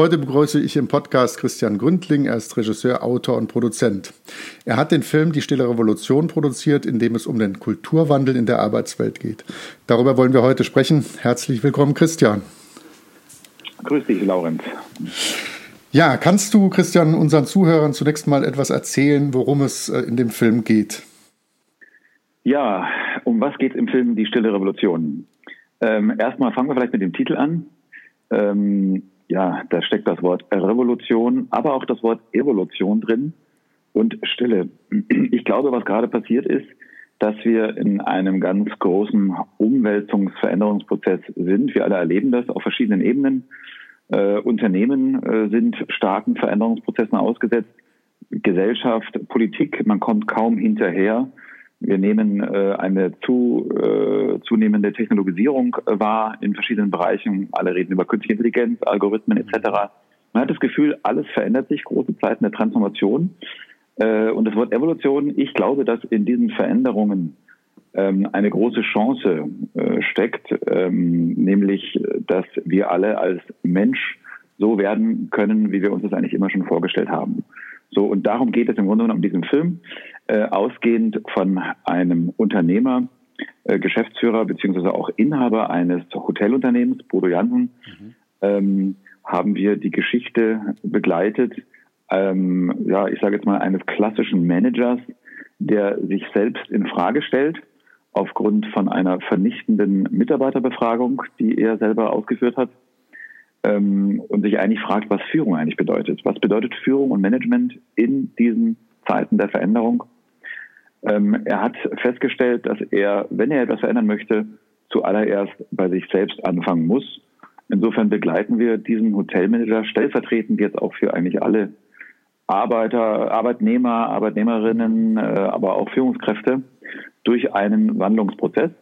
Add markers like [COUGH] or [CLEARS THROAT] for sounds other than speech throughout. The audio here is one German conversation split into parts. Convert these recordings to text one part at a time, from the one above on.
Heute begrüße ich im Podcast Christian Gründling. Er ist Regisseur, Autor und Produzent. Er hat den Film Die Stille Revolution produziert, in dem es um den Kulturwandel in der Arbeitswelt geht. Darüber wollen wir heute sprechen. Herzlich willkommen, Christian. Grüß dich, Laurenz. Ja, kannst du, Christian, unseren Zuhörern zunächst mal etwas erzählen, worum es äh, in dem Film geht? Ja, um was geht es im Film Die Stille Revolution? Ähm, erstmal fangen wir vielleicht mit dem Titel an. Ähm, ja, da steckt das Wort Revolution, aber auch das Wort Evolution drin und Stille. Ich glaube, was gerade passiert ist, dass wir in einem ganz großen Umwälzungsveränderungsprozess sind. Wir alle erleben das auf verschiedenen Ebenen. Äh, Unternehmen äh, sind starken Veränderungsprozessen ausgesetzt. Gesellschaft, Politik, man kommt kaum hinterher. Wir nehmen äh, eine zu, äh, zunehmende Technologisierung äh, wahr in verschiedenen Bereichen. Alle reden über künstliche Intelligenz, Algorithmen etc. Man hat das Gefühl, alles verändert sich, große Zeiten der Transformation. Äh, und das Wort Evolution, ich glaube, dass in diesen Veränderungen ähm, eine große Chance äh, steckt, ähm, nämlich, dass wir alle als Mensch so werden können, wie wir uns das eigentlich immer schon vorgestellt haben. So, und darum geht es im Grunde genommen um diesen Film, ausgehend von einem Unternehmer, äh, Geschäftsführer beziehungsweise auch Inhaber eines Hotelunternehmens, Bodo Jansen, mhm. ähm, haben wir die Geschichte begleitet, ähm, ja, ich sage jetzt mal eines klassischen Managers, der sich selbst in Frage stellt aufgrund von einer vernichtenden Mitarbeiterbefragung, die er selber ausgeführt hat ähm, und sich eigentlich fragt, was Führung eigentlich bedeutet. Was bedeutet Führung und Management in diesen Zeiten der Veränderung? Ähm, er hat festgestellt, dass er, wenn er etwas verändern möchte, zuallererst bei sich selbst anfangen muss. Insofern begleiten wir diesen Hotelmanager stellvertretend jetzt auch für eigentlich alle Arbeiter, Arbeitnehmer, Arbeitnehmerinnen, äh, aber auch Führungskräfte durch einen Wandlungsprozess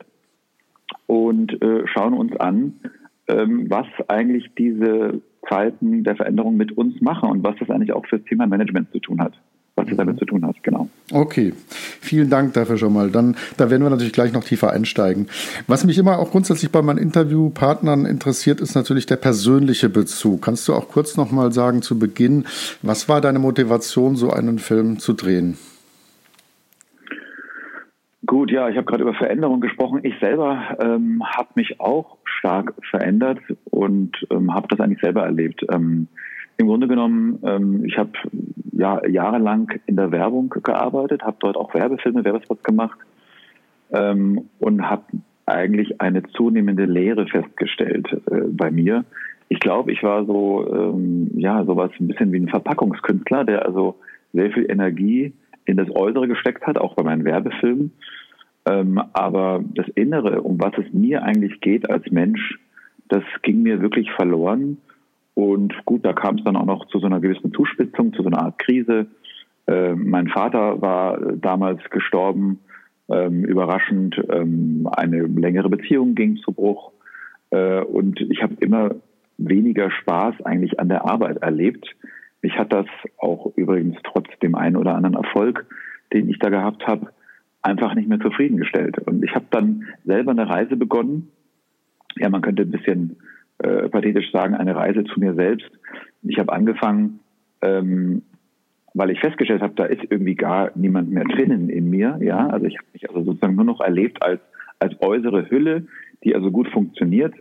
und äh, schauen uns an, ähm, was eigentlich diese Zeiten der Veränderung mit uns machen und was das eigentlich auch für das Thema Management zu tun hat was das damit zu tun hat, genau. Okay, vielen Dank dafür schon mal. Dann, da werden wir natürlich gleich noch tiefer einsteigen. Was mich immer auch grundsätzlich bei meinen Interviewpartnern interessiert, ist natürlich der persönliche Bezug. Kannst du auch kurz noch mal sagen zu Beginn, was war deine Motivation, so einen Film zu drehen? Gut, ja, ich habe gerade über Veränderung gesprochen. Ich selber ähm, habe mich auch stark verändert und ähm, habe das eigentlich selber erlebt. Ähm, Im Grunde genommen, ähm, ich habe ja, jahrelang in der Werbung gearbeitet, habe dort auch Werbefilme, Werbespots gemacht ähm, und habe eigentlich eine zunehmende Lehre festgestellt äh, bei mir. Ich glaube, ich war so, ähm, ja, sowas ein bisschen wie ein Verpackungskünstler, der also sehr viel Energie in das Äußere gesteckt hat, auch bei meinen Werbefilmen. Ähm, aber das Innere, um was es mir eigentlich geht als Mensch, das ging mir wirklich verloren. Und gut, da kam es dann auch noch zu so einer gewissen Zuspitzung, zu so einer Art Krise. Äh, mein Vater war damals gestorben, ähm, überraschend. Ähm, eine längere Beziehung ging zu Bruch. Äh, und ich habe immer weniger Spaß eigentlich an der Arbeit erlebt. Mich hat das auch übrigens trotz dem einen oder anderen Erfolg, den ich da gehabt habe, einfach nicht mehr zufriedengestellt. Und ich habe dann selber eine Reise begonnen. Ja, man könnte ein bisschen äh, pathetisch sagen, eine Reise zu mir selbst. Ich habe angefangen, ähm, weil ich festgestellt habe, da ist irgendwie gar niemand mehr drinnen in mir. Ja, also ich habe mich also sozusagen nur noch erlebt als als äußere Hülle, die also gut funktioniert,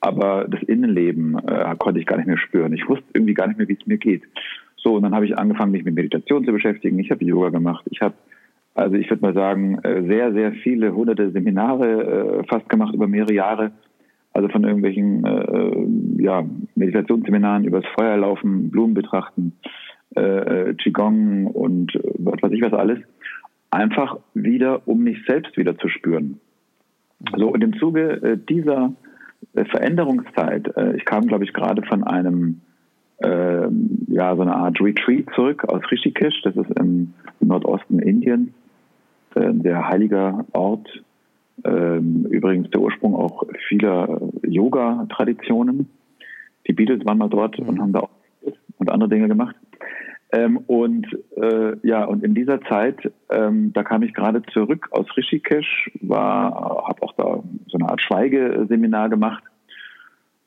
aber das Innenleben äh, konnte ich gar nicht mehr spüren. Ich wusste irgendwie gar nicht mehr, wie es mir geht. So, und dann habe ich angefangen, mich mit Meditation zu beschäftigen. Ich habe Yoga gemacht. Ich habe, also ich würde mal sagen, äh, sehr, sehr viele hunderte Seminare äh, fast gemacht über mehrere Jahre. Also von irgendwelchen äh, ja, Meditationsseminaren übers Feuer laufen, Blumen betrachten, äh, Qigong und was weiß ich was alles. Einfach wieder, um mich selbst wieder zu spüren. So, und im Zuge äh, dieser Veränderungszeit. Äh, ich kam, glaube ich, gerade von einem äh, ja, so eine Art Retreat zurück aus Rishikesh. Das ist im Nordosten Indiens, äh, ein sehr heiliger Ort. Ähm, übrigens der Ursprung auch vieler Yoga-Traditionen. Die Beatles waren mal dort mhm. und haben da auch und andere Dinge gemacht. Ähm, und äh, ja, und in dieser Zeit, ähm, da kam ich gerade zurück aus Rishikesh, war, habe auch da so eine Art Schweigeseminar gemacht.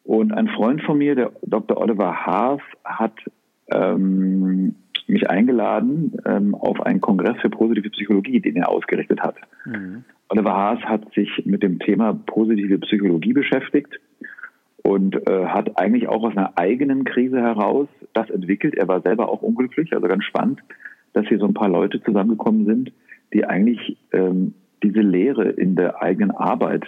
Und ein Freund von mir, der Dr. Oliver Haas, hat ähm, mich eingeladen ähm, auf einen Kongress für positive Psychologie, den er ausgerichtet hat. Mhm. Oliver Haas hat sich mit dem Thema positive Psychologie beschäftigt und äh, hat eigentlich auch aus einer eigenen Krise heraus das entwickelt. Er war selber auch unglücklich, also ganz spannend, dass hier so ein paar Leute zusammengekommen sind, die eigentlich ähm, diese Lehre in der eigenen Arbeit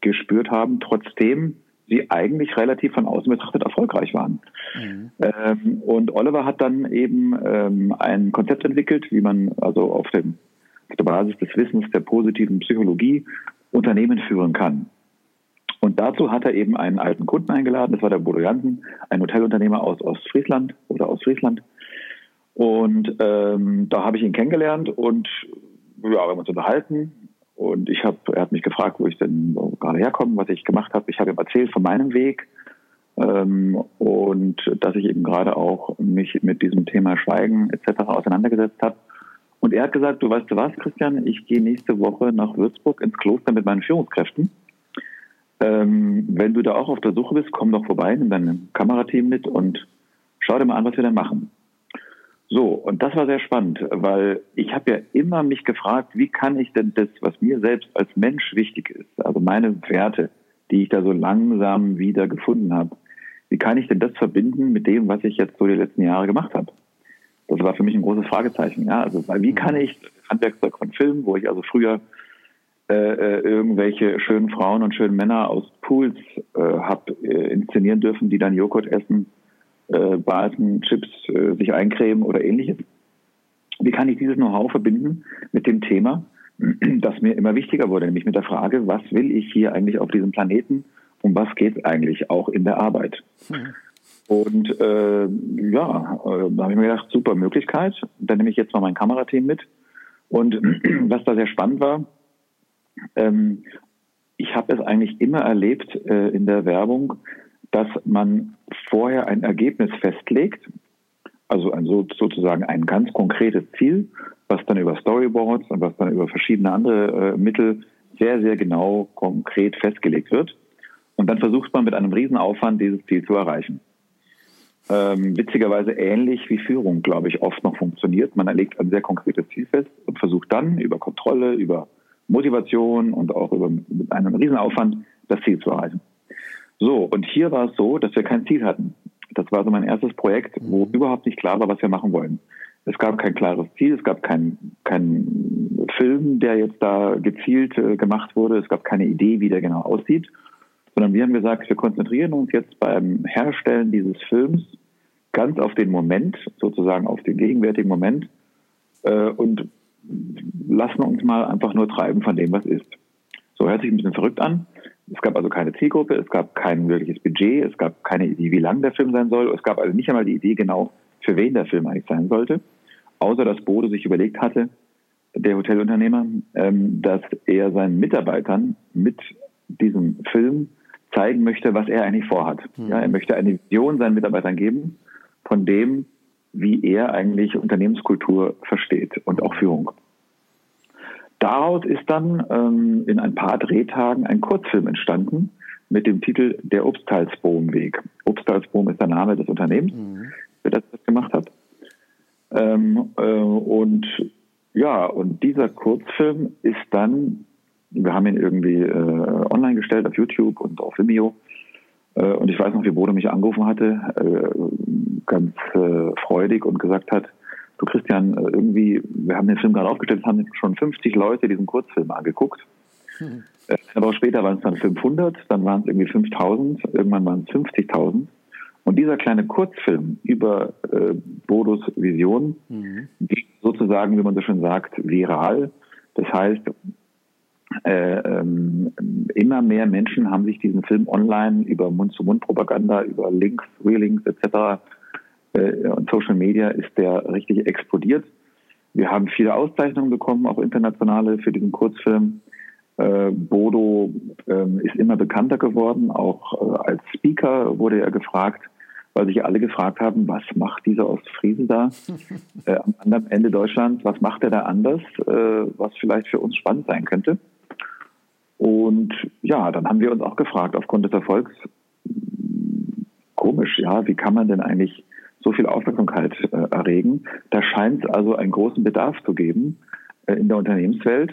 gespürt haben, trotzdem sie eigentlich relativ von außen betrachtet erfolgreich waren. Mhm. Ähm, und Oliver hat dann eben ähm, ein Konzept entwickelt, wie man also auf, dem, auf der Basis des Wissens der positiven Psychologie Unternehmen führen kann. Und dazu hat er eben einen alten Kunden eingeladen, das war der Bodo Jansen, ein Hotelunternehmer aus Ostfriesland oder aus Friesland. Und ähm, da habe ich ihn kennengelernt und ja, wir haben uns unterhalten. Und ich habe, er hat mich gefragt, wo ich denn gerade herkomme, was ich gemacht habe. Ich habe ihm erzählt von meinem Weg ähm, und dass ich eben gerade auch mich mit diesem Thema Schweigen etc. auseinandergesetzt habe. Und er hat gesagt, du weißt du was, Christian, ich gehe nächste Woche nach Würzburg ins Kloster mit meinen Führungskräften. Ähm, wenn du da auch auf der Suche bist, komm doch vorbei, nimm dein Kamerateam mit und schau dir mal an, was wir dann machen. So, und das war sehr spannend, weil ich habe ja immer mich gefragt, wie kann ich denn das, was mir selbst als Mensch wichtig ist, also meine Werte, die ich da so langsam wieder gefunden habe, wie kann ich denn das verbinden mit dem, was ich jetzt so die letzten Jahre gemacht habe? Das war für mich ein großes Fragezeichen. Ja, also weil wie kann ich Handwerkszeug von Film, wo ich also früher äh, äh, irgendwelche schönen Frauen und schönen Männer aus Pools äh, habe äh, inszenieren dürfen, die dann Joghurt essen, äh, baden, Chips äh, sich eincremen oder ähnliches. Wie kann ich dieses Know-how verbinden mit dem Thema, [CLEARS THROAT] das mir immer wichtiger wurde, nämlich mit der Frage, was will ich hier eigentlich auf diesem Planeten und was geht eigentlich auch in der Arbeit? Mhm. Und äh, ja, äh, da habe ich mir gedacht, super Möglichkeit. Dann nehme ich jetzt mal mein Kamerateam mit. Und [CLEARS THROAT] was da sehr spannend war, ähm, ich habe es eigentlich immer erlebt äh, in der Werbung, dass man vorher ein Ergebnis festlegt, also ein, so, sozusagen ein ganz konkretes Ziel, was dann über Storyboards und was dann über verschiedene andere äh, Mittel sehr, sehr genau konkret festgelegt wird. Und dann versucht man mit einem Riesenaufwand dieses Ziel zu erreichen. Ähm, witzigerweise ähnlich wie Führung, glaube ich, oft noch funktioniert. Man erlegt ein sehr konkretes Ziel fest und versucht dann über Kontrolle, über Motivation und auch über, mit einem Riesenaufwand das Ziel zu erreichen. So, und hier war es so, dass wir kein Ziel hatten. Das war so mein erstes Projekt, wo mhm. überhaupt nicht klar war, was wir machen wollen. Es gab kein klares Ziel, es gab keinen kein Film, der jetzt da gezielt äh, gemacht wurde, es gab keine Idee, wie der genau aussieht, sondern wir haben gesagt, wir konzentrieren uns jetzt beim Herstellen dieses Films ganz auf den Moment, sozusagen auf den gegenwärtigen Moment äh, und lassen uns mal einfach nur treiben von dem, was ist. So hört sich ein bisschen verrückt an. Es gab also keine Zielgruppe, es gab kein wirkliches Budget, es gab keine Idee, wie lang der Film sein soll. Es gab also nicht einmal die Idee genau, für wen der Film eigentlich sein sollte. Außer dass Bode sich überlegt hatte, der Hotelunternehmer, ähm, dass er seinen Mitarbeitern mit diesem Film zeigen möchte, was er eigentlich vorhat. Mhm. Ja, er möchte eine Vision seinen Mitarbeitern geben von dem, wie er eigentlich Unternehmenskultur versteht und auch Führung. Daraus ist dann ähm, in ein paar Drehtagen ein Kurzfilm entstanden mit dem Titel Der Obstalsbohm-Weg. Obstalsbohm ist der Name des Unternehmens, mhm. der das gemacht hat. Ähm, äh, und ja, und dieser Kurzfilm ist dann, wir haben ihn irgendwie äh, online gestellt auf YouTube und auf Vimeo, äh, und ich weiß noch, wie Bodo mich angerufen hatte, äh, ganz äh, freudig und gesagt hat, du Christian, irgendwie, wir haben den Film gerade aufgestellt, haben schon 50 Leute diesen Kurzfilm angeguckt. Mhm. Aber später waren es dann 500, dann waren es irgendwie 5000, irgendwann waren es 50.000. Und dieser kleine Kurzfilm über äh, Bodos Vision mhm. ging sozusagen, wie man so schön sagt, viral. Das heißt, äh, ähm, immer mehr Menschen haben sich diesen Film online über Mund-zu-Mund-Propaganda, über Links, Relinks etc. Äh, und Social Media ist der richtig explodiert. Wir haben viele Auszeichnungen bekommen, auch internationale, für diesen Kurzfilm. Äh, Bodo ähm, ist immer bekannter geworden, auch äh, als Speaker wurde er gefragt, weil sich alle gefragt haben, was macht dieser Ostfriese da [LAUGHS] am anderen Ende Deutschlands, was macht er da anders, was vielleicht für uns spannend sein könnte. Und ja, dann haben wir uns auch gefragt, aufgrund des Erfolgs, komisch, ja, wie kann man denn eigentlich so viel Aufmerksamkeit äh, erregen? Da scheint es also einen großen Bedarf zu geben äh, in der Unternehmenswelt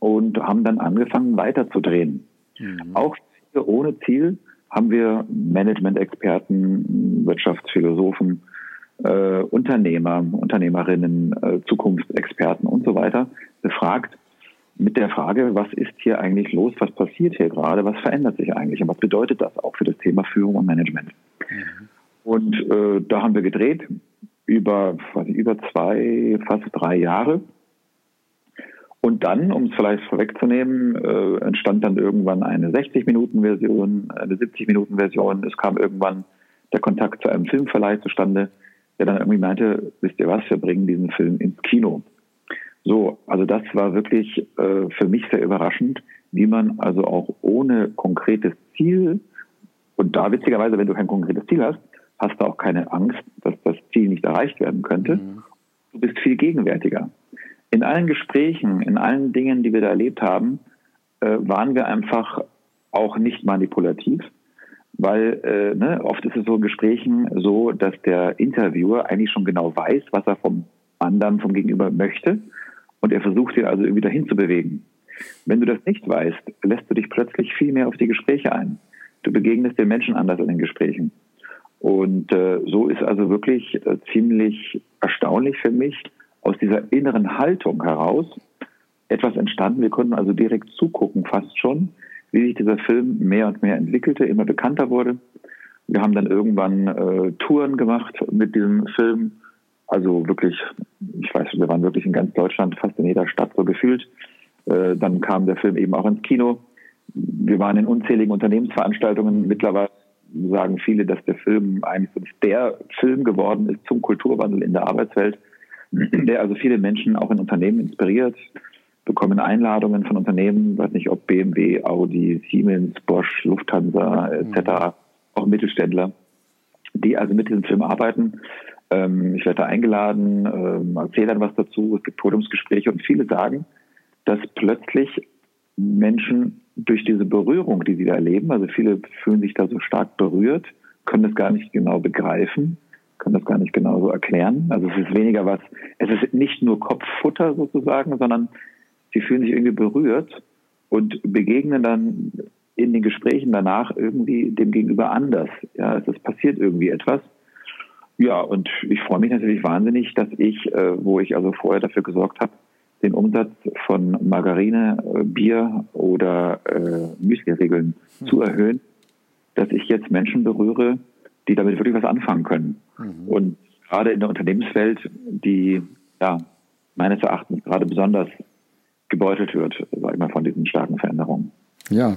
und haben dann angefangen weiterzudrehen. Mhm. Auch ohne Ziel haben wir Management-Experten, Wirtschaftsphilosophen, äh, Unternehmer, Unternehmerinnen, äh, Zukunftsexperten und so weiter befragt mit der Frage, was ist hier eigentlich los, was passiert hier gerade, was verändert sich eigentlich und was bedeutet das auch für das Thema Führung und Management. Mhm. Und äh, da haben wir gedreht über, weiß über zwei, fast drei Jahre. Und dann, um es vielleicht vorwegzunehmen, äh, entstand dann irgendwann eine 60-Minuten-Version, eine 70-Minuten-Version. Es kam irgendwann der Kontakt zu einem Filmverleih zustande, der dann irgendwie meinte, wisst ihr was, wir bringen diesen Film ins Kino. So, also das war wirklich äh, für mich sehr überraschend, wie man also auch ohne konkretes Ziel, und da witzigerweise, wenn du kein konkretes Ziel hast, hast du auch keine Angst, dass das Ziel nicht erreicht werden könnte. Mhm. Du bist viel gegenwärtiger. In allen Gesprächen, in allen Dingen, die wir da erlebt haben, äh, waren wir einfach auch nicht manipulativ, weil äh, ne, oft ist es so in Gesprächen so, dass der Interviewer eigentlich schon genau weiß, was er vom anderen, vom Gegenüber möchte und er versucht ihn also irgendwie dahin zu bewegen. Wenn du das nicht weißt, lässt du dich plötzlich viel mehr auf die Gespräche ein. Du begegnest den Menschen anders in den Gesprächen. Und äh, so ist also wirklich äh, ziemlich erstaunlich für mich aus dieser inneren Haltung heraus etwas entstanden. Wir konnten also direkt zugucken, fast schon, wie sich dieser Film mehr und mehr entwickelte, immer bekannter wurde. Wir haben dann irgendwann äh, Touren gemacht mit diesem Film. Also wirklich, ich weiß, wir waren wirklich in ganz Deutschland, fast in jeder Stadt so gefühlt. Äh, dann kam der Film eben auch ins Kino. Wir waren in unzähligen Unternehmensveranstaltungen. Mittlerweile sagen viele, dass der Film eigentlich der Film geworden ist zum Kulturwandel in der Arbeitswelt, [CLEARS THROAT] der also viele Menschen auch in Unternehmen inspiriert, bekommen Einladungen von Unternehmen, weiß nicht ob BMW, Audi, Siemens, Bosch, Lufthansa etc., mhm. auch Mittelständler, die also mit diesem Film arbeiten. Ähm, ich werde da eingeladen, ähm, erzähle dann was dazu, es gibt Podiumsgespräche und viele sagen, dass plötzlich Menschen durch diese Berührung, die sie da erleben, also viele fühlen sich da so stark berührt, können das gar nicht genau begreifen, können das gar nicht genau so erklären. Also es ist weniger was, es ist nicht nur Kopffutter sozusagen, sondern sie fühlen sich irgendwie berührt und begegnen dann in den Gesprächen danach irgendwie dem Gegenüber anders. Ja, es passiert irgendwie etwas. Ja, und ich freue mich natürlich wahnsinnig, dass ich, äh, wo ich also vorher dafür gesorgt habe, den Umsatz von Margarine, äh, Bier oder äh, Müsli-Regeln mhm. zu erhöhen, dass ich jetzt Menschen berühre, die damit wirklich was anfangen können. Mhm. Und gerade in der Unternehmenswelt, die ja meines Erachtens gerade besonders gebeutelt wird, sag ich mal, von diesen starken Veränderungen. Ja,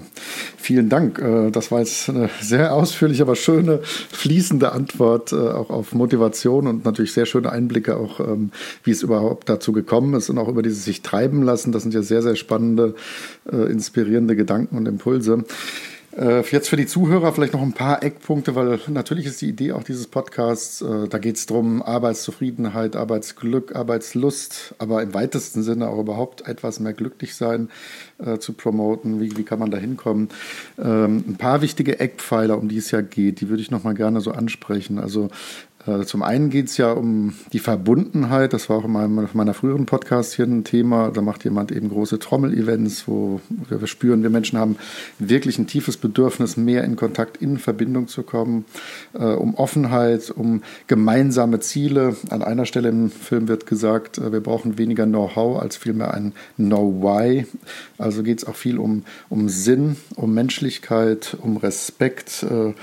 vielen Dank. Äh, das war jetzt eine sehr ausführliche, aber schöne, fließende Antwort äh, auch auf Motivation und natürlich sehr schöne Einblicke auch, ähm, wie es überhaupt dazu gekommen ist und auch über dieses sich treiben lassen. Das sind ja sehr, sehr spannende, äh, inspirierende Gedanken und Impulse. Äh, jetzt für die Zuhörer vielleicht noch ein paar Eckpunkte, weil natürlich ist die Idee auch dieses Podcasts, äh, da geht es darum, Arbeitszufriedenheit, Arbeitsglück, Arbeitslust, aber im weitesten Sinne auch überhaupt etwas mehr glücklich sein äh, zu promoten. Wie, wie kann man da hinkommen? Ähm, ein paar wichtige Eckpfeiler, um die es ja geht, die würde ich nochmal gerne so ansprechen. Also zum einen geht es ja um die Verbundenheit. Das war auch in meinem, meiner früheren Podcast hier ein Thema. Da macht jemand eben große Trommel-Events, wo wir spüren, wir Menschen haben wirklich ein tiefes Bedürfnis, mehr in Kontakt, in Verbindung zu kommen, äh, um Offenheit, um gemeinsame Ziele. An einer Stelle im Film wird gesagt, äh, wir brauchen weniger Know-how als vielmehr ein Know-why. Also geht es auch viel um, um Sinn, um Menschlichkeit, um Respekt. Äh,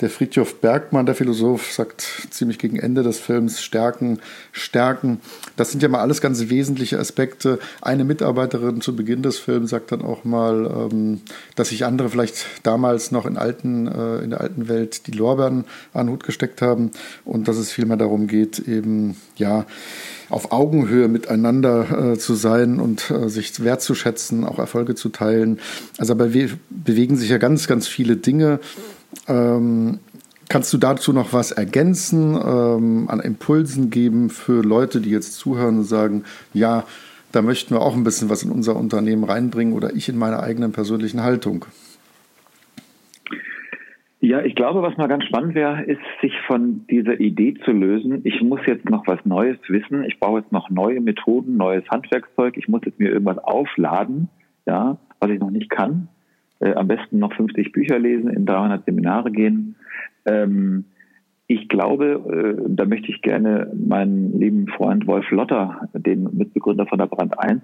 der Friedhof Bergmann, der Philosoph, sagt ziemlich gegen Ende des Films Stärken, Stärken. Das sind ja mal alles ganz wesentliche Aspekte. Eine Mitarbeiterin zu Beginn des Films sagt dann auch mal, ähm, dass sich andere vielleicht damals noch in, alten, äh, in der alten Welt die Lorbeeren an den Hut gesteckt haben und dass es vielmehr darum geht, eben, ja, auf Augenhöhe miteinander äh, zu sein und äh, sich wertzuschätzen, auch Erfolge zu teilen. Also wir bewegen sich ja ganz, ganz viele Dinge. Ähm, kannst du dazu noch was ergänzen, ähm, an Impulsen geben für Leute, die jetzt zuhören und sagen, ja, da möchten wir auch ein bisschen was in unser Unternehmen reinbringen oder ich in meiner eigenen persönlichen Haltung? Ja, ich glaube, was mal ganz spannend wäre, ist, sich von dieser Idee zu lösen. Ich muss jetzt noch was Neues wissen. Ich brauche jetzt noch neue Methoden, neues Handwerkszeug. Ich muss jetzt mir irgendwas aufladen, ja, was ich noch nicht kann. Äh, am besten noch 50 Bücher lesen, in 300 Seminare gehen. Ähm, ich glaube, äh, da möchte ich gerne meinen lieben Freund Wolf Lotter, den Mitbegründer von der Brand 1,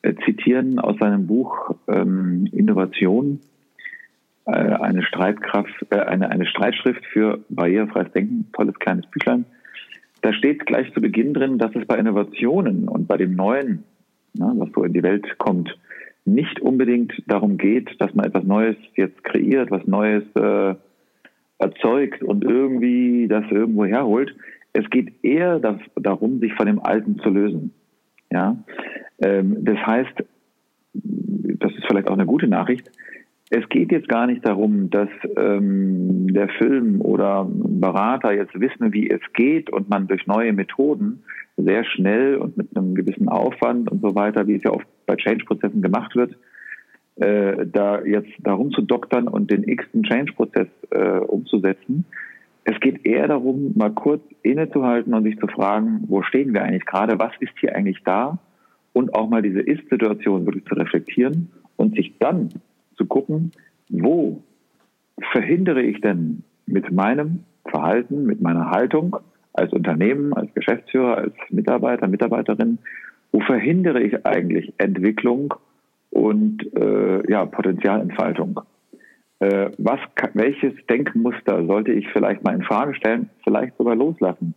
äh, zitieren aus seinem Buch ähm, Innovation eine Streitkraft, äh, eine, eine Streitschrift für barrierefreies Denken, tolles kleines Büchlein. Da steht gleich zu Beginn drin, dass es bei Innovationen und bei dem Neuen, na, was so in die Welt kommt, nicht unbedingt darum geht, dass man etwas Neues jetzt kreiert, was Neues äh, erzeugt und irgendwie das irgendwo herholt. Es geht eher das, darum, sich von dem Alten zu lösen. Ja, ähm, das heißt, das ist vielleicht auch eine gute Nachricht es geht jetzt gar nicht darum, dass ähm, der Film oder Berater jetzt wissen, wie es geht und man durch neue Methoden sehr schnell und mit einem gewissen Aufwand und so weiter, wie es ja oft bei Change-Prozessen gemacht wird, äh, da jetzt darum zu doktern und den x-ten Change-Prozess äh, umzusetzen. Es geht eher darum, mal kurz innezuhalten und sich zu fragen, wo stehen wir eigentlich gerade, was ist hier eigentlich da und auch mal diese Ist-Situation wirklich zu reflektieren und sich dann zu gucken, wo verhindere ich denn mit meinem Verhalten, mit meiner Haltung als Unternehmen, als Geschäftsführer, als Mitarbeiter, Mitarbeiterin, wo verhindere ich eigentlich Entwicklung und äh, ja, Potenzialentfaltung? Äh, was, welches Denkmuster sollte ich vielleicht mal in Frage stellen, vielleicht sogar loslassen?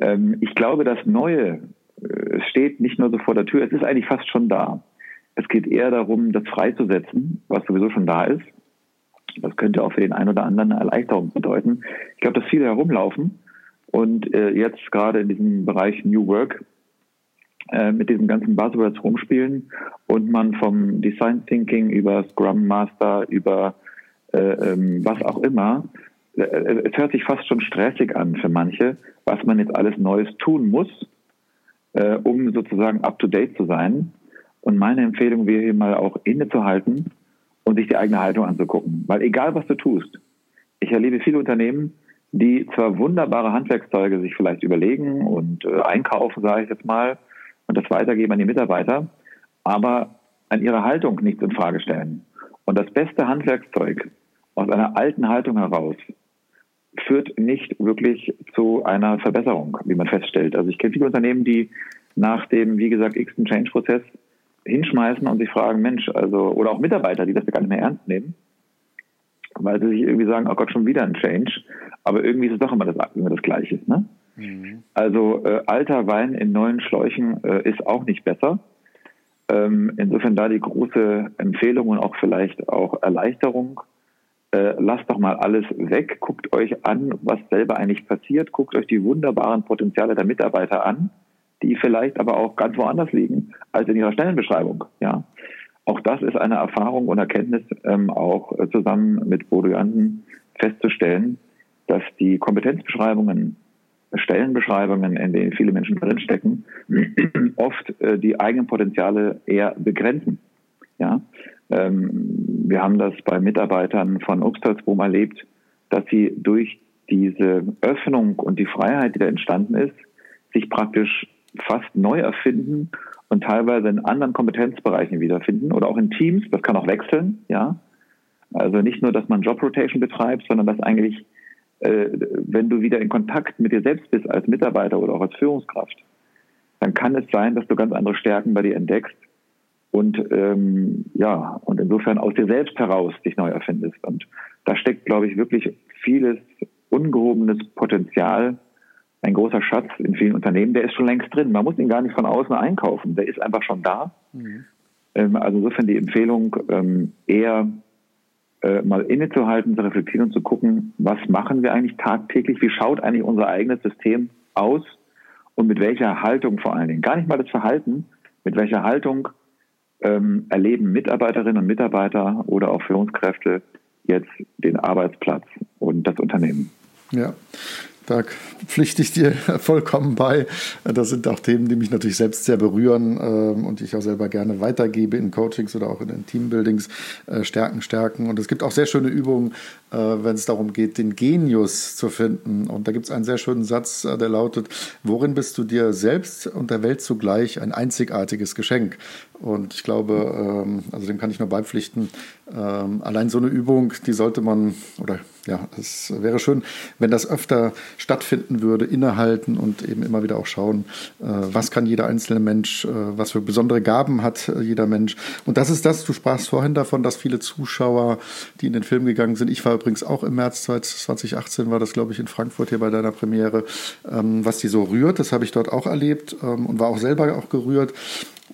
Ähm, ich glaube, das Neue äh, steht nicht nur so vor der Tür, es ist eigentlich fast schon da. Es geht eher darum, das freizusetzen, was sowieso schon da ist. Das könnte auch für den einen oder anderen eine Erleichterung bedeuten. Ich glaube, dass viele herumlaufen und äh, jetzt gerade in diesem Bereich New Work äh, mit diesen ganzen Buzzwords rumspielen und man vom Design Thinking über Scrum Master, über äh, ähm, was auch immer, äh, es hört sich fast schon stressig an für manche, was man jetzt alles Neues tun muss, äh, um sozusagen up-to-date zu sein. Und meine Empfehlung wäre hier mal auch innezuhalten und sich die eigene Haltung anzugucken. Weil egal was du tust, ich erlebe viele Unternehmen, die zwar wunderbare Handwerkszeuge sich vielleicht überlegen und äh, einkaufen, sage ich jetzt mal, und das weitergeben an die Mitarbeiter, aber an ihrer Haltung nichts in Frage stellen. Und das beste Handwerkszeug aus einer alten Haltung heraus führt nicht wirklich zu einer Verbesserung, wie man feststellt. Also ich kenne viele Unternehmen, die nach dem, wie gesagt, x-ten Change-Prozess hinschmeißen und sich fragen, Mensch, also, oder auch Mitarbeiter, die das gar nicht mehr ernst nehmen, weil sie sich irgendwie sagen, oh Gott, schon wieder ein Change. Aber irgendwie ist es doch immer das, immer das Gleiche. Ne? Mhm. Also äh, alter Wein in neuen Schläuchen äh, ist auch nicht besser. Ähm, insofern da die große Empfehlung und auch vielleicht auch Erleichterung. Äh, lasst doch mal alles weg, guckt euch an, was selber eigentlich passiert, guckt euch die wunderbaren Potenziale der Mitarbeiter an die vielleicht aber auch ganz woanders liegen als in ihrer Stellenbeschreibung. Ja, auch das ist eine Erfahrung und Erkenntnis, ähm, auch äh, zusammen mit Bodo Jansen festzustellen, dass die Kompetenzbeschreibungen, Stellenbeschreibungen, in denen viele Menschen drinstecken, [CLEARS THROAT] oft äh, die eigenen Potenziale eher begrenzen. Ja, ähm, wir haben das bei Mitarbeitern von Obstalsboom erlebt, dass sie durch diese Öffnung und die Freiheit, die da entstanden ist, sich praktisch fast neu erfinden und teilweise in anderen Kompetenzbereichen wiederfinden oder auch in Teams. Das kann auch wechseln, ja. Also nicht nur, dass man Job Rotation betreibt, sondern dass eigentlich, äh, wenn du wieder in Kontakt mit dir selbst bist als Mitarbeiter oder auch als Führungskraft, dann kann es sein, dass du ganz andere Stärken bei dir entdeckst und ähm, ja und insofern aus dir selbst heraus dich neu erfindest. Und da steckt, glaube ich, wirklich vieles ungehobenes Potenzial, ein großer Schatz in vielen Unternehmen, der ist schon längst drin. Man muss ihn gar nicht von außen einkaufen, der ist einfach schon da. Mhm. Ähm, also insofern die Empfehlung, ähm, eher äh, mal innezuhalten, zu reflektieren und zu gucken, was machen wir eigentlich tagtäglich, wie schaut eigentlich unser eigenes System aus und mit welcher Haltung vor allen Dingen. Gar nicht mal das Verhalten, mit welcher Haltung ähm, erleben Mitarbeiterinnen und Mitarbeiter oder auch Führungskräfte jetzt den Arbeitsplatz und das Unternehmen. Ja, da pflichte ich dir [LAUGHS] vollkommen bei. Das sind auch Themen, die mich natürlich selbst sehr berühren ähm, und ich auch selber gerne weitergebe in Coachings oder auch in den Teambuildings. Äh, stärken, stärken. Und es gibt auch sehr schöne Übungen, äh, wenn es darum geht, den Genius zu finden. Und da gibt es einen sehr schönen Satz, äh, der lautet, worin bist du dir selbst und der Welt zugleich ein einzigartiges Geschenk? Und ich glaube, ähm, also dem kann ich nur beipflichten, ähm, allein so eine Übung, die sollte man, oder ja, es wäre schön, wenn das öfter stattfinden würde, innehalten und eben immer wieder auch schauen, äh, was kann jeder einzelne Mensch, was für besondere Gaben hat jeder Mensch. Und das ist das, du sprachst vorhin davon, dass viele Zuschauer, die in den Film gegangen sind, ich war übrigens auch im März 2018, war das, glaube ich, in Frankfurt hier bei deiner Premiere, ähm, was die so rührt. Das habe ich dort auch erlebt ähm, und war auch selber auch gerührt.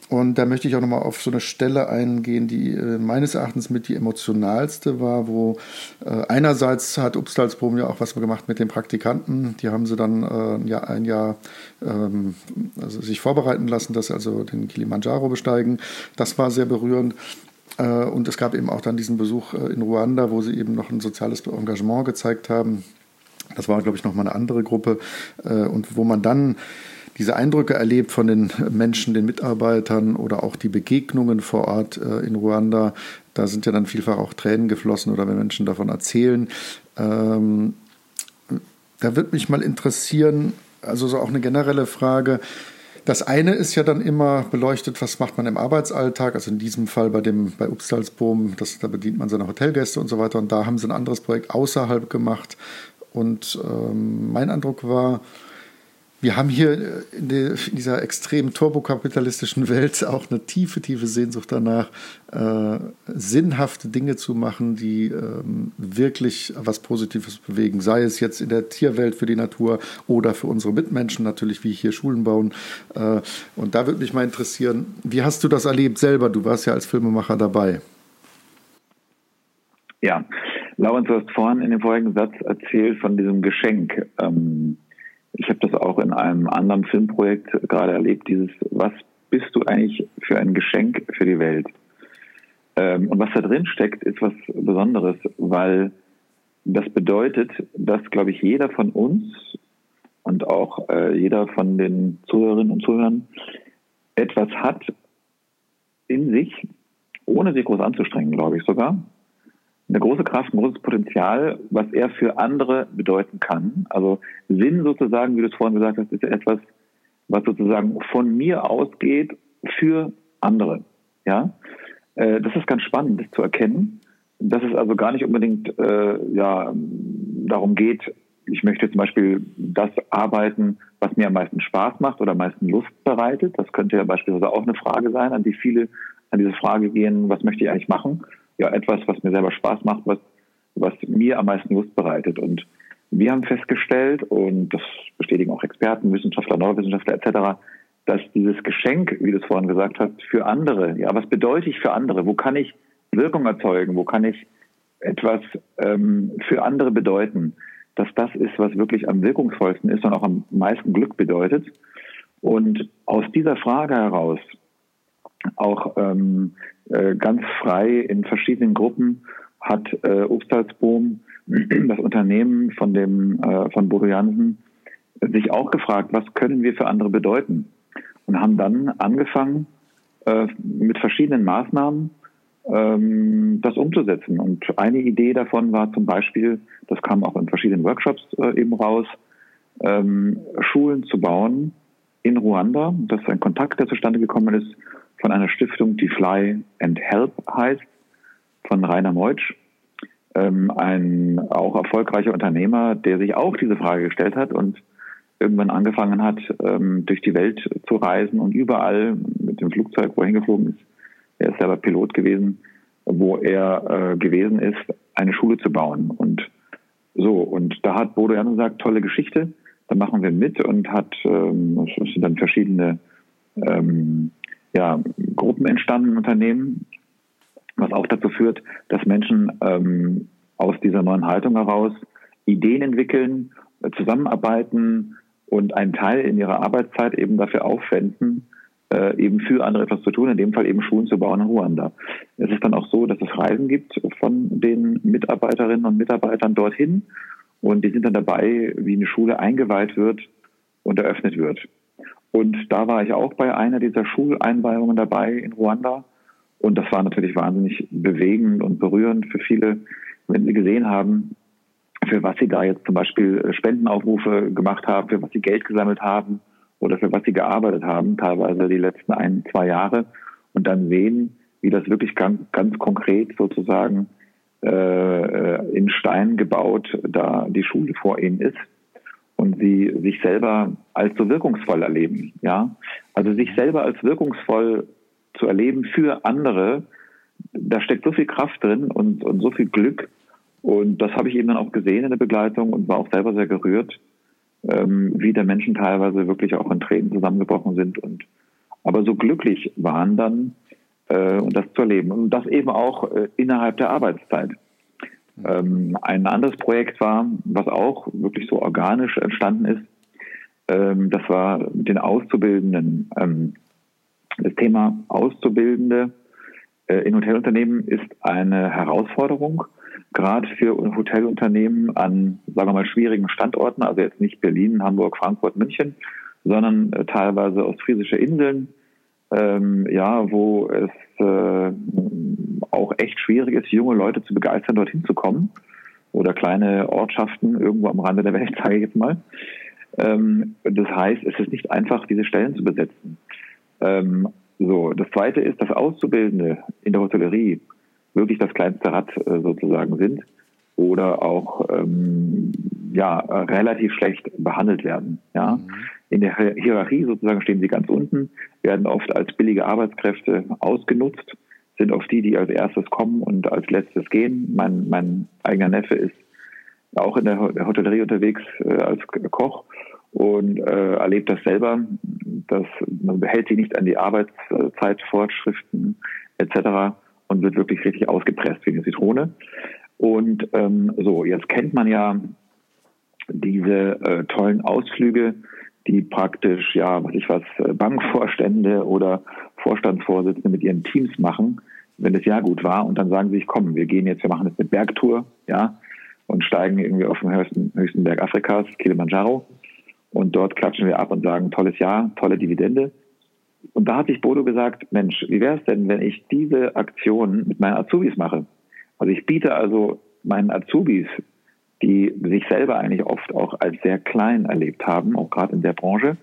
Und da möchte ich auch nochmal auf so eine Stelle eingehen, die äh, meines Erachtens mit die emotionalste war, wo äh, einerseits hat Upstalsboom ja auch was gemacht mit den Praktikanten. Die haben sie dann äh, ja, ein Jahr ähm, also sich vorbereiten lassen, dass sie also den Kilimanjaro besteigen. Das war sehr berührend. Äh, und es gab eben auch dann diesen Besuch äh, in Ruanda, wo sie eben noch ein soziales Engagement gezeigt haben. Das war, glaube ich, nochmal eine andere Gruppe. Äh, und wo man dann diese Eindrücke erlebt von den Menschen, den Mitarbeitern oder auch die Begegnungen vor Ort in Ruanda. Da sind ja dann vielfach auch Tränen geflossen oder wenn Menschen davon erzählen. Ähm, da würde mich mal interessieren, also so auch eine generelle Frage, das eine ist ja dann immer beleuchtet, was macht man im Arbeitsalltag, also in diesem Fall bei dem bei Upstalsboom, das, da bedient man seine Hotelgäste und so weiter. Und da haben sie ein anderes Projekt außerhalb gemacht. Und ähm, mein Eindruck war, wir haben hier äh, in, dieser extrem turbokapitalistischen Welt auch eine tiefe, tiefe Sehnsucht danach, äh, sinnhafte Dinge zu machen, die ähm, wirklich was Positives bewegen. Sei es jetzt in der Tierwelt für die Natur oder für unsere Mitmenschen natürlich, wie hier Schulen bauen. Äh, und da würde mich mal interessieren, wie hast du das erlebt selber? Du warst ja als Filmemacher dabei. Ja, Laurens, du hast vorhin in dem vorigen Satz erzählt von diesem Geschenk. Ähm ich habe das auch in einem anderen Filmprojekt gerade erlebt, dieses, was bist du eigentlich für ein Geschenk für die Welt? Ähm, und was da drin steckt, ist was Besonderes, weil das bedeutet, dass, glaube ich, jeder von uns und auch äh, jeder von den Zuhörerinnen und Zuhörern etwas hat in sich, ohne sich groß anzustrengen, glaube ich sogar, eine große Kraft, ein großes Potenzial, was er für andere bedeuten kann. Also Sinn sozusagen, wie du es vorhin gesagt hast, ist ja etwas, was sozusagen von mir ausgeht für andere. Ja, äh, das ist ganz spannend, das zu erkennen, dass es also gar nicht unbedingt äh, ja darum geht, ich möchte zum Beispiel das arbeiten, was mir am meisten Spaß macht oder am meisten Lust bereitet. Das könnte ja beispielsweise auch eine Frage sein, an die viele an diese Frage gehen, was möchte ich eigentlich machen? Ja etwas, was mir selber Spaß macht, was, was mir am meisten Lust bereitet. Und wir haben festgestellt, und das bestätigen auch Experten, Wissenschaftler, Neurowissenschaftler etc., dass dieses Geschenk, wie du es vorhin gesagt hast, für andere, ja, was bedeutet ich für andere? Wo kann ich Wirkung erzeugen? Wo kann ich etwas ähm, für andere bedeuten? Dass das ist, was wirklich am wirkungsvollsten ist und auch am meisten Glück bedeutet. Und aus dieser Frage heraus auch ähm, äh, ganz frei in verschiedenen Gruppen hat äh, Obstalsboom, [CLEARS THROAT] das Unternehmen von dem äh, von Bodo Jansen, sich auch gefragt, was können wir für andere bedeuten? Und haben dann angefangen, äh, mit verschiedenen Maßnahmen ähm, das umzusetzen. Und eine Idee davon war zum Beispiel, das kam auch in verschiedenen Workshops äh, eben raus, ähm, Schulen zu bauen in Ruanda. Das ist ein Kontakt, der zustande gekommen ist von einer Stiftung, die Fly and Help heißt, von Rainer Meutsch, ähm, ein auch erfolgreicher Unternehmer, der sich auch diese Frage gestellt hat und irgendwann angefangen hat, ähm, durch die Welt zu reisen und überall mit dem Flugzeug, wo er hingeflogen ist, er ist selber Pilot gewesen, wo er äh, gewesen ist, eine Schule zu bauen. Und So, und da hat Bodo Jan gesagt, tolle Geschichte, da machen wir mit und hat, ähm, es sind dann verschiedene ähm, ja, Gruppen entstanden im Unternehmen, was auch dazu führt, dass Menschen ähm, aus dieser neuen Haltung heraus Ideen entwickeln, äh, zusammenarbeiten und einen Teil in ihrer Arbeitszeit eben dafür aufwenden, äh, eben für andere etwas zu tun, in dem Fall eben Schulen zu bauen in Ruanda. Es ist dann auch so, dass es Reisen gibt von den Mitarbeiterinnen und Mitarbeitern dorthin und die sind dann dabei, wie eine Schule eingeweiht wird und eröffnet wird. Und da war ich auch bei einer dieser Schuleinweihungen dabei in Ruanda. Und das war natürlich wahnsinnig bewegend und berührend für viele, wenn sie gesehen haben, für was sie da jetzt zum Beispiel Spendenaufrufe gemacht haben, für was sie Geld gesammelt haben oder für was sie gearbeitet haben, teilweise die letzten ein, zwei Jahre. Und dann sehen, wie das wirklich ganz, ganz konkret sozusagen äh, in Stein gebaut da die Schule vor ihnen ist und sie sich selber als so wirkungsvoll erleben. Ja, also sich selber als wirkungsvoll zu erleben für andere, da steckt so viel Kraft drin und, und so viel Glück. Und das habe ich eben dann auch gesehen in der Begleitung und war auch selber sehr gerührt, ähm, wie der Menschen teilweise wirklich auch in Tränen zusammengebrochen sind und aber so glücklich waren dann äh, und das zu erleben. Und das eben auch äh, innerhalb der Arbeitszeit. Ähm, ein anderes Projekt war, was auch wirklich so organisch entstanden ist, ähm, das war mit den Auszubildenden. Ähm, das Thema Auszubildende äh, in Hotelunternehmen ist eine Herausforderung, gerade für Hotelunternehmen an, sagen wir mal, schwierigen Standorten, also jetzt nicht Berlin, Hamburg, Frankfurt, München, sondern äh, teilweise ostfriesische Inseln, ähm, ja, wo es äh, auch echt schwierig ist, junge Leute zu begeistern, dorthin zu kommen. Oder kleine Ortschaften irgendwo am Rande der Welt, [LAUGHS] sage ich jetzt mal. Ähm, das heißt, es ist nicht einfach, diese Stellen zu besetzen. Ähm, so, das zweite ist, dass Auszubildende in der Hotellerie wirklich das kleinste Rad äh, sozusagen sind oder auch ähm, ja relativ schlecht behandelt werden. Ja, mhm. In der Hierarchie sozusagen stehen sie ganz unten, werden oft als billige Arbeitskräfte ausgenutzt, sind oft die, die als erstes kommen und als letztes gehen. Mein mein eigener Neffe ist auch in der Hotellerie unterwegs äh, als Koch und äh, erlebt das selber, dass man behält sich nicht an die Arbeitszeitvorschriften etc. und wird wirklich richtig ausgepresst wie eine Zitrone. Und ähm, so, jetzt kennt man ja diese äh, tollen Ausflüge, die praktisch, ja, was ich was, äh, Bankvorstände oder Vorstandsvorsitzende mit ihren Teams machen, wenn das Jahr gut war und dann sagen sie sich, komm, wir gehen jetzt, wir machen jetzt eine Bergtour, ja, und steigen irgendwie auf den höchsten, höchsten Berg Afrikas, Kilimanjaro, und dort klatschen wir ab und sagen, tolles Jahr, tolle Dividende. Und da hat sich Bodo gesagt, Mensch, wie wäre es denn, wenn ich diese Aktion mit meinen Azubis mache? Also ich biete also meinen Azubis, die sich selber eigentlich oft auch als sehr klein erlebt haben, auch gerade in der Branche,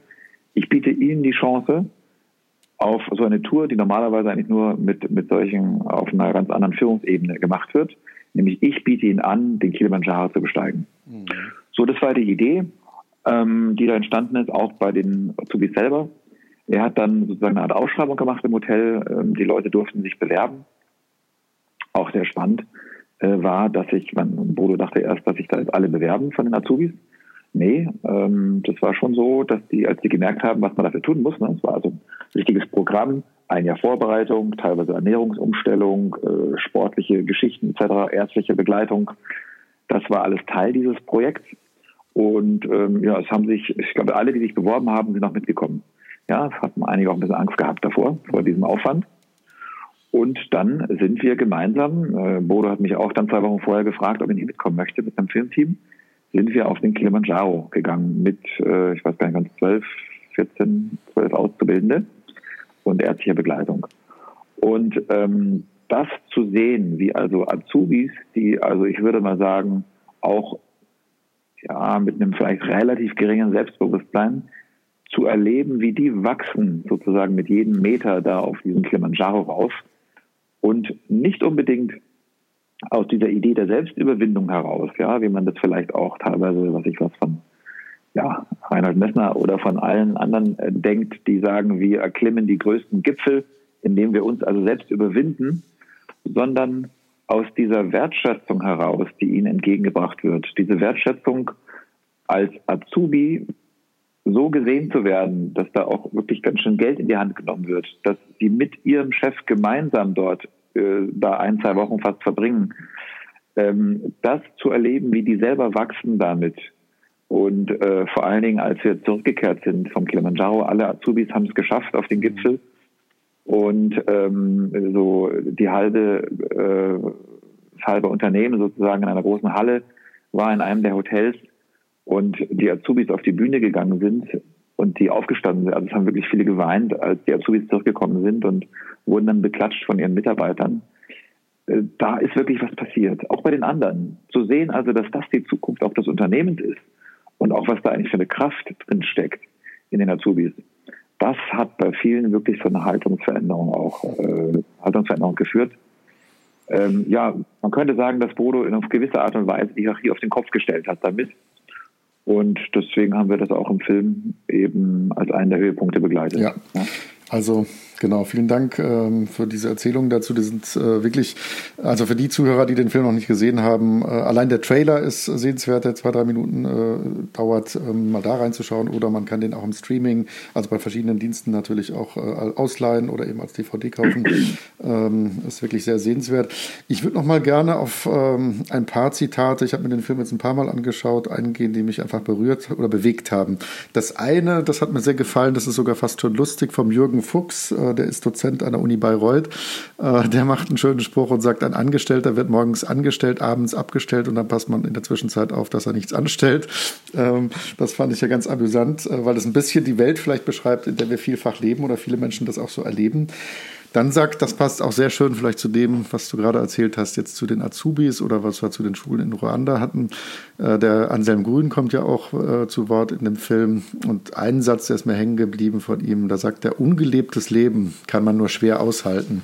ich biete ihnen die Chance auf so eine Tour, die normalerweise eigentlich nur mit, mit solchen auf einer ganz anderen Führungsebene gemacht wird. Nämlich ich biete ihnen an, den Kilimanjaro zu besteigen. Mhm. So, das war die Idee, ähm, die da entstanden ist, auch bei den Azubis selber. Er hat dann sozusagen eine Art Ausschreibung gemacht im Hotel. Ähm, die Leute durften sich bewerben auch sehr spannend war, dass ich, man, Bodo dachte erst, dass sich da jetzt alle bewerben von den Azubis. Nee, ähm, das war schon so, dass die, als die gemerkt haben, was man dafür tun muss, ne, es war also ein richtiges Programm, ein Jahr Vorbereitung, teilweise Ernährungsumstellung, äh, sportliche Geschichten etc., ärztliche Begleitung. Das war alles Teil dieses Projekts. Und ähm, ja, es haben sich, ich glaube, alle, die sich beworben haben, sind auch mitgekommen. Ja, es hatten einige auch ein bisschen Angst gehabt davor, vor diesem Aufwand. Und dann sind wir gemeinsam, äh, Bodo hat mich auch dann zwei Wochen vorher gefragt, ob ich nicht mitkommen möchte mit einem Filmteam, sind wir auf den Kilimanjaro gegangen mit, äh, ich weiß gar nicht ganz, zwölf, 14, zwölf Auszubildende und ärztlicher Begleitung. Und ähm, das zu sehen, wie also Azubis, die, also ich würde mal sagen, auch ja, mit einem vielleicht relativ geringen Selbstbewusstsein, zu erleben, wie die wachsen sozusagen mit jedem Meter da auf diesen Kilimanjaro rauf, und nicht unbedingt aus dieser Idee der Selbstüberwindung heraus, ja, wie man das vielleicht auch teilweise, was ich was von ja, Reinhard Messner oder von allen anderen äh, denkt, die sagen, wir erklimmen die größten Gipfel, indem wir uns also selbst überwinden, sondern aus dieser Wertschätzung heraus, die ihnen entgegengebracht wird, diese Wertschätzung als Azubi so gesehen zu werden, dass da auch wirklich ganz schön Geld in die Hand genommen wird, dass sie mit ihrem Chef gemeinsam dort äh, da ein, zwei Wochen fast verbringen, ähm, das zu erleben, wie die selber wachsen damit. Und äh, vor allen Dingen, als wir zurückgekehrt sind vom Kilimanjaro, alle Azubis haben es geschafft auf den Gipfel. Und ähm, so die halbe, äh, das halbe Unternehmen sozusagen in einer großen Halle war in einem der Hotels und die Azubis auf die Bühne gegangen sind und die aufgestanden sind. Also es haben wirklich viele geweint, als die Azubis zurückgekommen sind und wurden dann beklatscht von ihren Mitarbeitern. Äh, da ist wirklich was passiert, auch bei den anderen. Zu sehen also, dass das die Zukunft auch des Unternehmens ist und auch was da eigentlich für eine Kraft drin steckt in den Azubis. Das hat bei vielen wirklich zu einer Haltungsveränderung auch äh, Haltungsveränderung geführt. Ähm, ja, man könnte sagen, dass Bodo in auf gewisse Art und Weise die Hierarchie auf den Kopf gestellt hat damit. Und deswegen haben wir das auch im Film eben als einen der Höhepunkte begleitet. Ja. ja. Also genau, vielen Dank ähm, für diese Erzählungen dazu. Die sind äh, wirklich, also für die Zuhörer, die den Film noch nicht gesehen haben, äh, allein der Trailer ist sehenswert, der zwei, drei Minuten äh, dauert, ähm, mal da reinzuschauen. Oder man kann den auch im Streaming, also bei verschiedenen Diensten natürlich auch äh, ausleihen oder eben als DVD kaufen. [CLEARS THROAT] ähm, ist wirklich sehr sehenswert. Ich würde noch mal gerne auf ähm, ein paar Zitate, ich habe mir den Film jetzt ein paar Mal angeschaut, eingehen, die mich einfach berührt oder bewegt haben. Das eine, das hat mir sehr gefallen, das ist sogar fast schon lustig, vom Jürgen Fuchs, äh, der ist Dozent an der Uni Bayreuth, äh, der macht einen schönen Spruch und sagt, ein Angestellter wird morgens angestellt, abends abgestellt und dann passt man in der Zwischenzeit auf, dass er nichts anstellt. Ähm, das fand ich ja ganz amüsant, äh, weil es ein bisschen die Welt vielleicht beschreibt, in der wir vielfach leben oder viele Menschen das auch so erleben. Dann sagt, das passt auch sehr schön vielleicht zu dem, was du gerade erzählt hast, jetzt zu den Azubis oder was wir zu den Schulen in Ruanda hatten. Äh, der Anselm Grün kommt ja auch äh, zu Wort in dem Film. Und ein Satz, der ist mir hängen geblieben von ihm, da sagt er, ungelebtes Leben kann man nur schwer aushalten.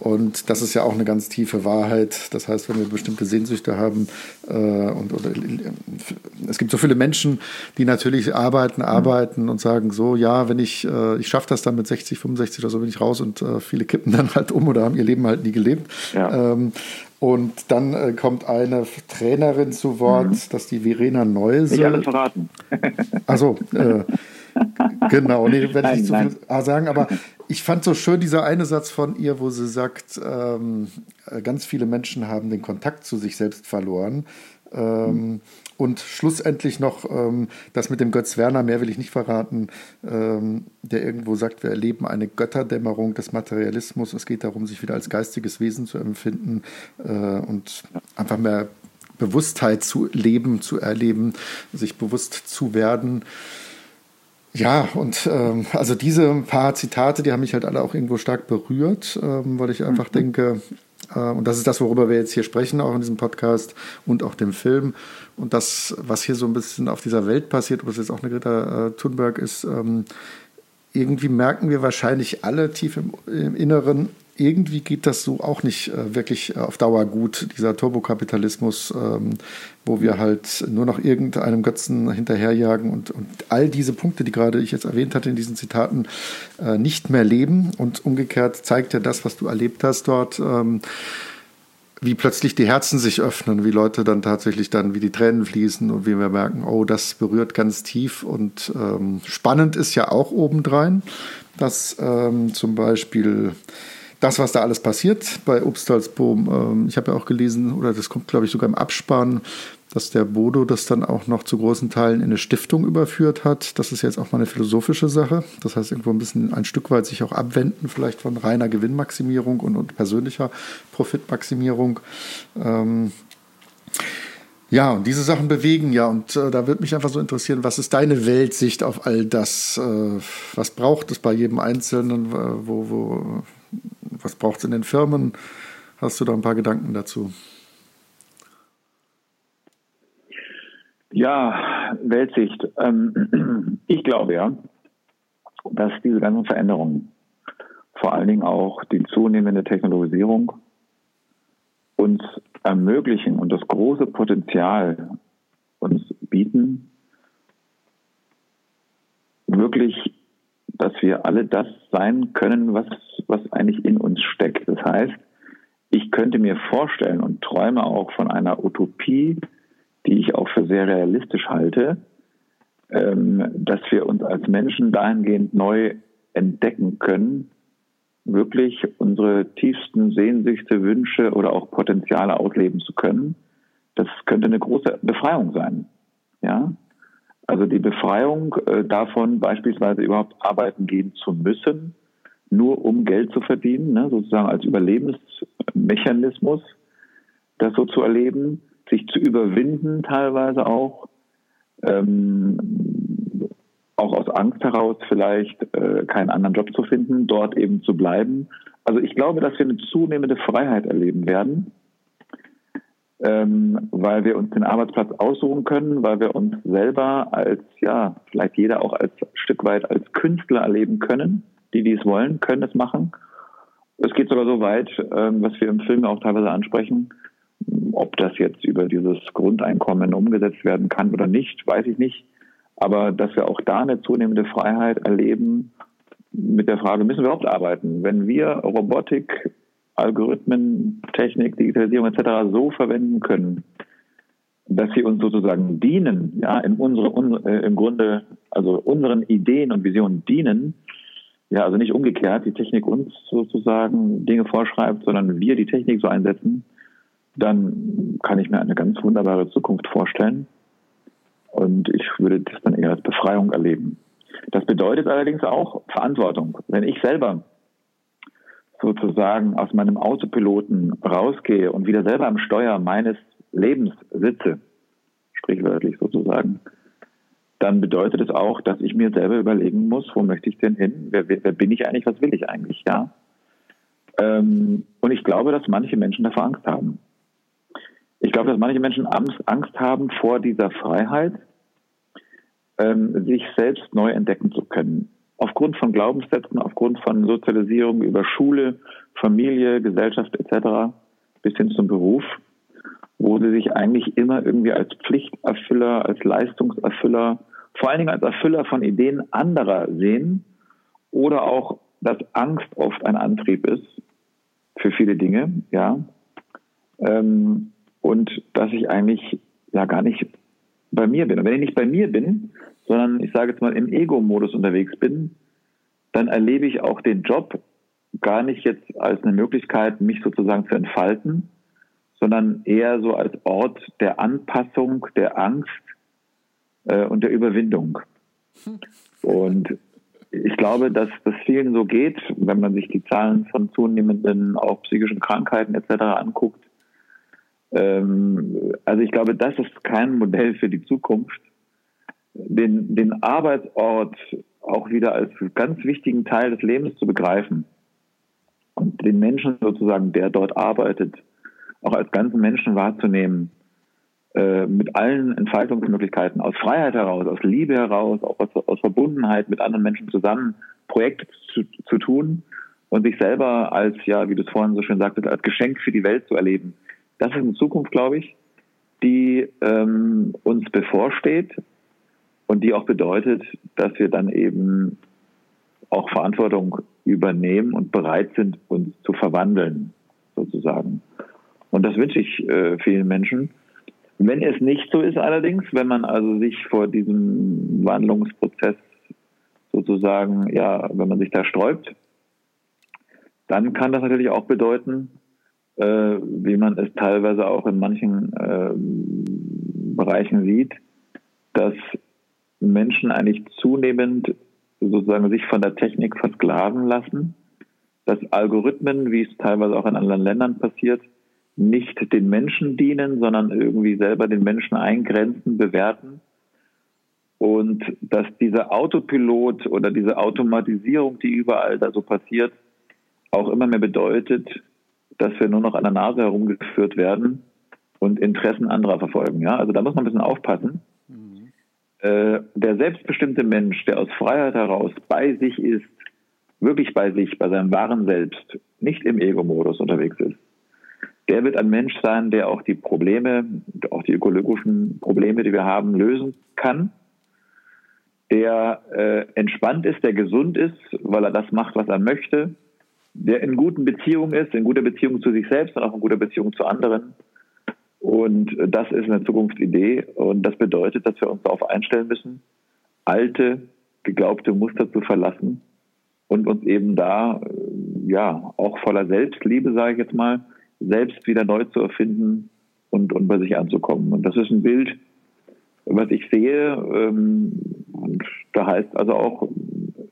Und das ist ja auch eine ganz tiefe Wahrheit. Das heißt, wenn wir bestimmte Sehnsüchte haben äh, und oder, es gibt so viele Menschen, die natürlich arbeiten, arbeiten und sagen so, ja, wenn ich äh, ich schaffe das dann mit 60, 65 oder so bin ich raus und äh, viele kippen dann halt um oder haben ihr Leben halt nie gelebt. Ja. Ähm, und dann äh, kommt eine Trainerin zu Wort, mhm. das ist die Verena Neuse. Nicht alles verraten. Also äh, [LAUGHS] genau, nee, werde ich nicht zu viel sagen, aber ich fand so schön dieser eine Satz von ihr, wo sie sagt, ähm, ganz viele Menschen haben den Kontakt zu sich selbst verloren. Ähm, und schlussendlich noch ähm, das mit dem Götz Werner, mehr will ich nicht verraten, ähm, der irgendwo sagt, wir erleben eine Götterdämmerung des Materialismus. Es geht darum, sich wieder als geistiges Wesen zu empfinden äh, und einfach mehr Bewusstheit zu leben, zu erleben, sich bewusst zu werden. Ja, und ähm, also diese paar Zitate, die haben mich halt alle auch irgendwo stark berührt, ähm, weil ich einfach mhm. denke, äh, und das ist das, worüber wir jetzt hier sprechen, auch in diesem Podcast und auch dem Film. Und das, was hier so ein bisschen auf dieser Welt passiert, was jetzt auch eine Greta äh, Thunberg ist, ähm, irgendwie merken wir wahrscheinlich alle tief im, im Inneren, irgendwie geht das so auch nicht äh, wirklich äh, auf Dauer gut, dieser Turbokapitalismus, ähm, wo wir halt nur noch irgendeinem Götzen hinterherjagen und, und all diese Punkte, die gerade ich jetzt erwähnt hatte in diesen Zitaten, äh, nicht mehr leben. Und umgekehrt zeigt ja das, was du erlebt hast dort. Ähm, wie plötzlich die Herzen sich öffnen, wie Leute dann tatsächlich dann, wie die Tränen fließen und wie wir merken, oh, das berührt ganz tief und ähm, spannend ist ja auch obendrein, dass ähm, zum Beispiel das, was da alles passiert bei Obstalsboom, ähm, ich habe ja auch gelesen, oder das kommt, glaube ich, sogar im Abspann, dass der Bodo das dann auch noch zu großen Teilen in eine Stiftung überführt hat. Das ist jetzt auch mal eine philosophische Sache. Das heißt, irgendwo ein bisschen ein Stück weit sich auch abwenden, vielleicht von reiner Gewinnmaximierung und, und persönlicher Profitmaximierung. Ähm, ja, und diese Sachen bewegen ja. Und äh, da würde mich einfach so interessieren, was ist deine Weltsicht auf all das? Äh, was braucht es bei jedem Einzelnen? Äh, wo, wo, was braucht es in den Firmen? Hast du da ein paar Gedanken dazu? Ja, Weltsicht. Ähm, [CLEARS THROAT] ich glaube ja, dass diese ganzen Veränderungen, vor allen Dingen auch die zunehmende Technologisierung, uns ermöglichen und das große Potenzial uns bieten, wirklich dass wir alle das sein können, was, was eigentlich in uns steckt. Das heißt, ich könnte mir vorstellen und träume auch von einer Utopie, die ich auch für sehr realistisch halte, ähm, dass wir uns als Menschen dahingehend neu entdecken können, wirklich unsere tiefsten Sehnsüchte, Wünsche oder auch Potenziale ausleben zu können. Das könnte eine große Befreiung sein. Ja, also die Befreiung äh, davon, beispielsweise überhaupt arbeiten gehen zu müssen, nur um Geld zu verdienen, ne, sozusagen als Überlebensmechanismus, das so zu erleben, sich zu überwinden teilweise auch, ähm, auch aus Angst heraus vielleicht äh, keinen anderen Job zu finden, dort eben zu bleiben. Also ich glaube, dass wir eine zunehmende Freiheit erleben werden, ähm, weil wir uns den Arbeitsplatz aussuchen können, weil wir uns selber als, ja, vielleicht jeder auch als Stück weit als Künstler erleben können. Die, die es wollen, können es machen. Es geht sogar so weit, ähm, was wir im Film auch teilweise ansprechen, ob das jetzt über dieses Grundeinkommen umgesetzt werden kann oder nicht, weiß ich nicht. Aber dass wir auch da eine zunehmende Freiheit erleben mit der Frage, müssen wir überhaupt arbeiten? Wenn wir Robotik, Algorithmen, Technik, Digitalisierung etc. so verwenden können, dass sie uns sozusagen dienen, ja, in unsere, un, äh, im Grunde, also unseren Ideen und Visionen dienen, ja, also nicht umgekehrt, die Technik uns sozusagen Dinge vorschreibt, sondern wir die Technik so einsetzen, dann kann ich mir eine ganz wunderbare Zukunft vorstellen. Und ich würde das dann eher als Befreiung erleben. Das bedeutet allerdings auch Verantwortung. Wenn ich selber sozusagen aus meinem Autopiloten rausgehe und wieder selber am Steuer meines Lebens sitze, sprichwörtlich sozusagen, dann bedeutet es auch, dass ich mir selber überlegen muss, wo möchte ich denn hin? Wer, wer, wer bin ich eigentlich? Was will ich eigentlich? Ja. Ähm, und ich glaube, dass manche Menschen davor Angst haben. Ich glaube, dass manche Menschen Angst haben vor dieser Freiheit, ähm, sich selbst neu entdecken zu können. Aufgrund von Glaubenssätzen, aufgrund von Sozialisierung über Schule, Familie, Gesellschaft etc. bis hin zum Beruf, wo sie sich eigentlich immer irgendwie als Pflichterfüller, als Leistungserfüller, vor allen Dingen als Erfüller von Ideen anderer sehen oder auch, dass Angst oft ein Antrieb ist für viele Dinge, ja. Ähm, und dass ich eigentlich ja gar nicht bei mir bin. Und wenn ich nicht bei mir bin, sondern ich sage jetzt mal im Ego-Modus unterwegs bin, dann erlebe ich auch den Job gar nicht jetzt als eine Möglichkeit, mich sozusagen zu entfalten, sondern eher so als Ort der Anpassung, der Angst äh, und der Überwindung. Und ich glaube, dass das vielen so geht, wenn man sich die Zahlen von zunehmenden auch psychischen Krankheiten etc. anguckt, ähm, also ich glaube, das ist kein Modell für die Zukunft. Den, den Arbeitsort auch wieder als ganz wichtigen Teil des Lebens zu begreifen und den Menschen sozusagen, der dort arbeitet, auch als ganzen Menschen wahrzunehmen, äh, mit allen Entfaltungsmöglichkeiten, aus Freiheit heraus, aus Liebe heraus, auch aus, aus Verbundenheit mit anderen Menschen zusammen Projekte zu, zu tun und sich selber als, ja, wie du es vorhin so schön sagtest, als Geschenk für die Welt zu erleben. Das ist eine Zukunft, glaube ich, die ähm, uns bevorsteht und die auch bedeutet, dass wir dann eben auch Verantwortung übernehmen und bereit sind, uns zu verwandeln, sozusagen. Und das wünsche ich äh, vielen Menschen. Wenn es nicht so ist allerdings, wenn man also sich vor diesem Wandlungsprozess sozusagen, ja, wenn man sich da sträubt, dann kann das natürlich auch bedeuten, äh, wie man es teilweise auch in manchen äh, Bereichen sieht, dass Menschen eigentlich zunehmend sozusagen sich von der Technik versklaven lassen, dass Algorithmen, wie es teilweise auch in anderen Ländern passiert, nicht den Menschen dienen, sondern irgendwie selber den Menschen eingrenzen, bewerten. Und dass dieser Autopilot oder diese Automatisierung, die überall da so passiert, auch immer mehr bedeutet, dass wir nur noch an der Nase herumgeführt werden und Interessen anderer verfolgen. Ja, also da muss man ein bisschen aufpassen. Äh, der selbstbestimmte Mensch, der aus Freiheit heraus bei sich ist, wirklich bei sich, bei seinem wahren Selbst, nicht im Ego-Modus unterwegs ist, der wird ein Mensch sein, der auch die Probleme, auch die ökologischen Probleme, die wir haben, lösen kann. Der äh, entspannt ist, der gesund ist, weil er das macht, was er möchte, der in guten Beziehungen ist, in guter Beziehung zu sich selbst und auch in guter Beziehung zu anderen. Und das ist eine Zukunftsidee. Und das bedeutet, dass wir uns darauf einstellen müssen, alte, geglaubte Muster zu verlassen und uns eben da, ja, auch voller Selbstliebe, sage ich jetzt mal, selbst wieder neu zu erfinden und, und bei sich anzukommen. Und das ist ein Bild, was ich sehe. Ähm, und da heißt also auch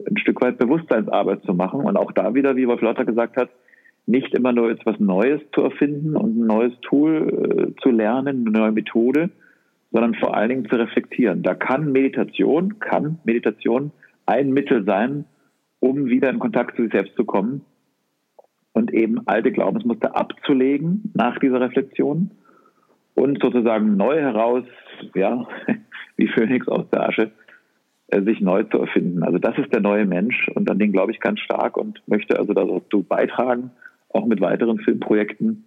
ein Stück weit Bewusstseinsarbeit zu machen. Und auch da wieder, wie Wolf Lotter gesagt hat, nicht immer nur etwas Neues zu erfinden und ein neues Tool äh, zu lernen, eine neue Methode, sondern vor allen Dingen zu reflektieren. Da kann Meditation, kann Meditation ein Mittel sein, um wieder in Kontakt zu sich selbst zu kommen und eben alte Glaubensmuster abzulegen nach dieser Reflexion und sozusagen neu heraus, ja, [LAUGHS] wie Phönix aus der Asche, äh, sich neu zu erfinden. Also das ist der neue Mensch und an den glaube ich ganz stark und möchte also dazu beitragen, auch mit weiteren Filmprojekten,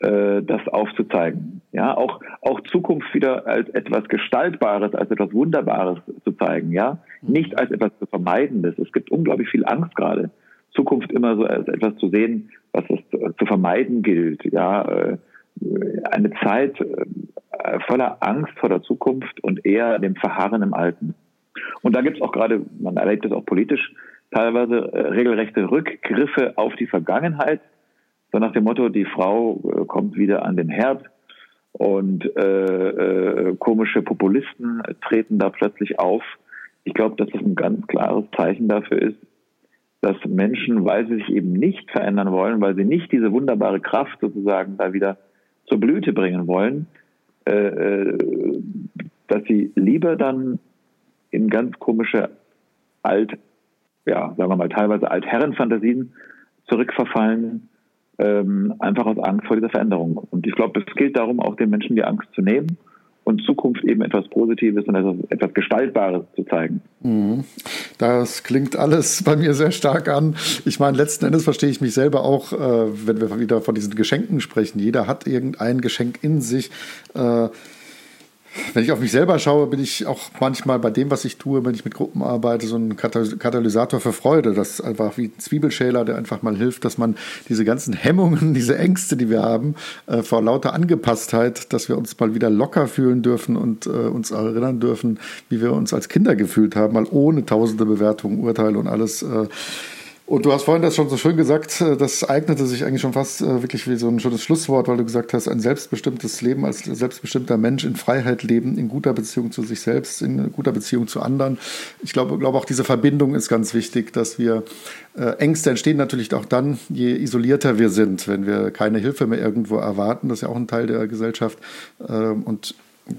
äh, das aufzuzeigen. Ja, auch, auch Zukunft wieder als etwas Gestaltbares, als etwas Wunderbares zu zeigen, ja. Nicht als etwas zu Vermeidendes. Es gibt unglaublich viel Angst gerade. Zukunft immer so als etwas zu sehen, was es zu vermeiden gilt, ja. Äh, eine Zeit äh, voller Angst vor der Zukunft und eher dem Verharren im Alten. Und da gibt es auch gerade, man erlebt es auch politisch, teilweise äh, regelrechte Rückgriffe auf die Vergangenheit, so nach dem Motto, die Frau äh, kommt wieder an den Herd und äh, äh, komische Populisten treten da plötzlich auf. Ich glaube, dass das ein ganz klares Zeichen dafür ist, dass Menschen, weil sie sich eben nicht verändern wollen, weil sie nicht diese wunderbare Kraft sozusagen da wieder zur Blüte bringen wollen, äh, äh dass sie lieber dann in ganz komische alt, ja, sagen wir mal, teilweise Altherrenfantasien zurückverfallen, ähm, einfach aus Angst vor dieser Veränderung. Und ich glaube, es gilt darum, auch den Menschen die Angst zu nehmen und Zukunft eben etwas Positives und etwas, etwas Gestaltbares zu zeigen. Mhm. Das klingt alles bei mir sehr stark an. Ich meine, letzten Endes verstehe ich mich selber auch, äh, wenn wir wieder von diesen Geschenken sprechen. Jeder hat irgendein Geschenk in sich. Äh, wenn ich auf mich selber schaue, bin ich auch manchmal bei dem, was ich tue, wenn ich mit Gruppen arbeite, so ein Katalysator für Freude. Das ist einfach wie ein Zwiebelschäler, der einfach mal hilft, dass man diese ganzen Hemmungen, [LAUGHS] diese Ängste, die wir haben, äh, vor lauter Angepasstheit, dass wir uns mal wieder locker fühlen dürfen und äh, uns erinnern dürfen, wie wir uns als Kinder gefühlt haben, mal ohne tausende Bewertungen, Urteile und alles. Äh, und du hast vorhin das schon so schön gesagt, äh, das eignete sich eigentlich schon fast äh, wirklich wie so ein schönes Schlusswort, weil du gesagt hast, ein selbstbestimmtes Leben als selbstbestimmter Mensch in Freiheit leben, in guter Beziehung zu sich selbst, in guter Beziehung zu anderen. Ich glaube, glaube auch diese Verbindung ist ganz wichtig, dass wir äh, Ängste entstehen natürlich auch dann, je isolierter wir sind, wenn wir keine Hilfe mehr irgendwo erwarten. Das ist ja auch ein Teil der Gesellschaft. Ähm, und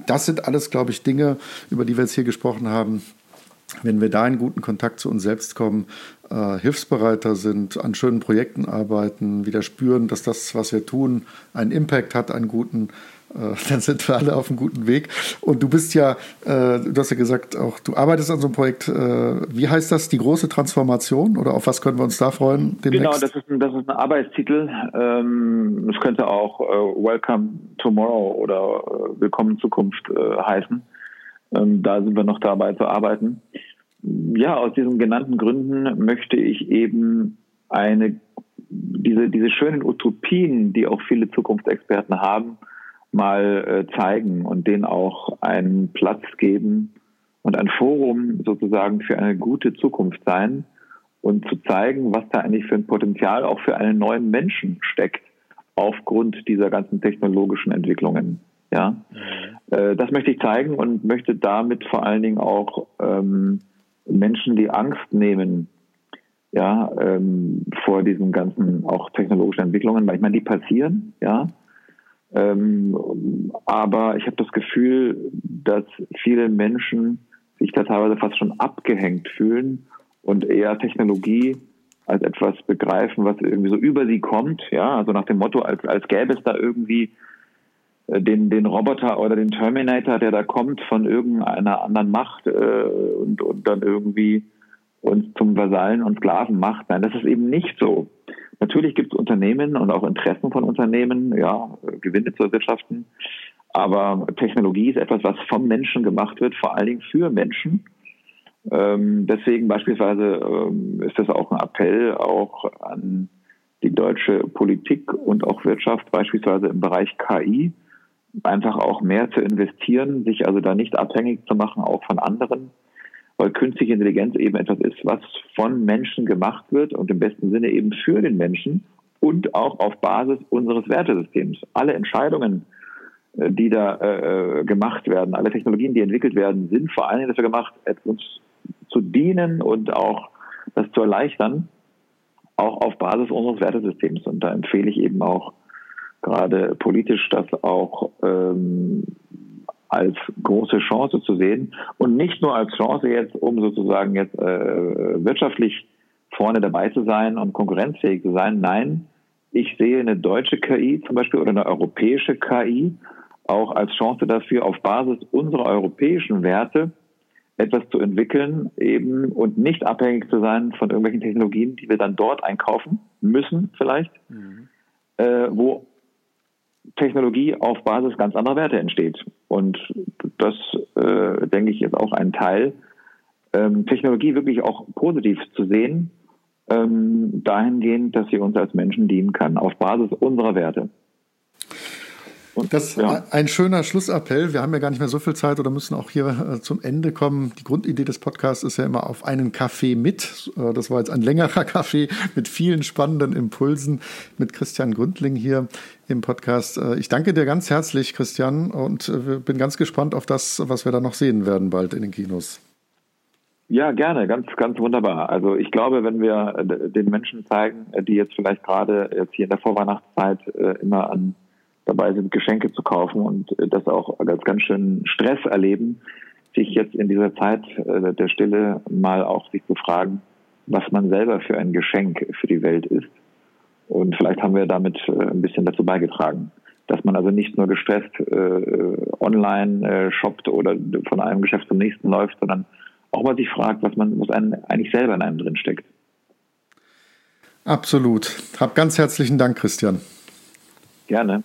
das sind alles, glaube ich, Dinge, über die wir jetzt hier gesprochen haben, wenn wir da in guten Kontakt zu uns selbst kommen, äh, hilfsbereiter sind, an schönen Projekten arbeiten, wieder spüren, dass das, was wir tun, einen Impact hat, einen guten, äh, [LAUGHS] dann sind wir alle auf einem guten Weg. Und du bist ja, äh, du hast ja gesagt, auch du arbeitest an so einem Projekt. Äh, wie heißt das? Die große Transformation? Oder auf was können wir uns da freuen? Demnächst? Genau, das ist ein, das ist ein Arbeitstitel. Ähm, das könnte auch äh, Welcome Tomorrow oder äh, Willkommen Zukunft heißen. Ähm, da sind wir noch dabei zu arbeiten. Ja, aus diesen genannten Gründen möchte ich eben eine, diese, diese schönen Utopien, die auch viele Zukunftsexperten haben, mal äh, zeigen und denen auch einen Platz geben und ein Forum sozusagen für eine gute Zukunft sein und zu zeigen, was da eigentlich für ein Potenzial auch für einen neuen Menschen steckt aufgrund dieser ganzen technologischen Entwicklungen. Ja, mhm. äh, das möchte ich zeigen und möchte damit vor allen Dingen auch ähm, Menschen die Angst nehmen, ja, ähm, vor diesen ganzen auch technologischen Entwicklungen, weil ich meine, die passieren, ja. Ähm, aber ich habe das Gefühl, dass viele Menschen sich da teilweise fast schon abgehängt fühlen und eher Technologie als etwas begreifen, was irgendwie so über sie kommt, ja, also nach dem Motto, als, als gäbe es da irgendwie den, den Roboter oder den Terminator, der da kommt von irgendeiner anderen Macht äh, und, und dann irgendwie uns zum Vasallen und Sklaven macht. Nein, das ist eben nicht so. Natürlich gibt es Unternehmen und auch Interessen von Unternehmen, ja, Gewinne zu erwirtschaften. Aber Technologie ist etwas, was vom Menschen gemacht wird, vor allen Dingen für Menschen. Ähm, deswegen beispielsweise ähm, ist das auch ein Appell auch an die deutsche Politik und auch Wirtschaft, beispielsweise im Bereich KI, einfach auch mehr zu investieren, sich also da nicht abhängig zu machen, auch von anderen, weil künstliche Intelligenz eben etwas ist, was von Menschen gemacht wird und im besten Sinne eben für den Menschen und auch auf Basis unseres Wertesystems. Alle Entscheidungen, äh, die da äh, gemacht werden, alle Technologien, die entwickelt werden, sind vor allen Dingen dafür gemacht, uns zu dienen und auch das zu erleichtern, auch auf Basis unseres Wertesystems. Und da empfehle ich eben auch gerade politisch das auch ähm, als große Chance zu sehen und nicht nur als Chance jetzt, um sozusagen jetzt äh, wirtschaftlich vorne dabei zu sein und konkurrenzfähig zu sein. Nein, ich sehe eine deutsche KI zum Beispiel oder eine europäische KI auch als Chance dafür, auf Basis unserer europäischen Werte etwas zu entwickeln eben und nicht abhängig zu sein von irgendwelchen Technologien, die wir dann dort einkaufen müssen vielleicht, mhm. äh, wo Technologie auf Basis ganz anderer Werte entsteht. Und das, äh, denke ich, ist auch ein Teil, ähm, Technologie wirklich auch positiv zu sehen, ähm, dahingehend, dass sie uns als Menschen dienen kann, auf Basis unserer Werte. Und, das ist ja. ein schöner Schlussappell. Wir haben ja gar nicht mehr so viel Zeit oder müssen auch hier äh, zum Ende kommen. Die Grundidee des Podcasts ist ja immer auf einen Kaffee mit. Äh, das war jetzt ein längerer [LAUGHS] Kaffee mit vielen spannenden Impulsen mit Christian Gründling hier im Podcast. Äh, ich danke dir ganz herzlich, Christian, und bin ganz gespannt auf das, was wir da noch sehen werden bald in den Kinos. Ja, gerne, ganz, ganz wunderbar. Also ich glaube, wenn wir den Menschen zeigen, die jetzt vielleicht gerade jetzt hier in der Vorweihnachtszeit immer an dabei sind, Geschenke zu kaufen und äh, das auch als ganz schön Stress erleben, sich jetzt in dieser Zeit äh, der Stille mal auch sich zu fragen, was man selber für ein Geschenk für die Welt ist. Und vielleicht haben wir damit äh, ein bisschen dazu beigetragen, dass man also nicht nur gestresst äh, online äh, shoppt oder von einem Geschäft zum nächsten läuft, sondern auch mal sich fragt, was man, was einen eigentlich selber in einem drin steckt. Absolut. Hab ganz herzlichen Dank, Christian. Gerne.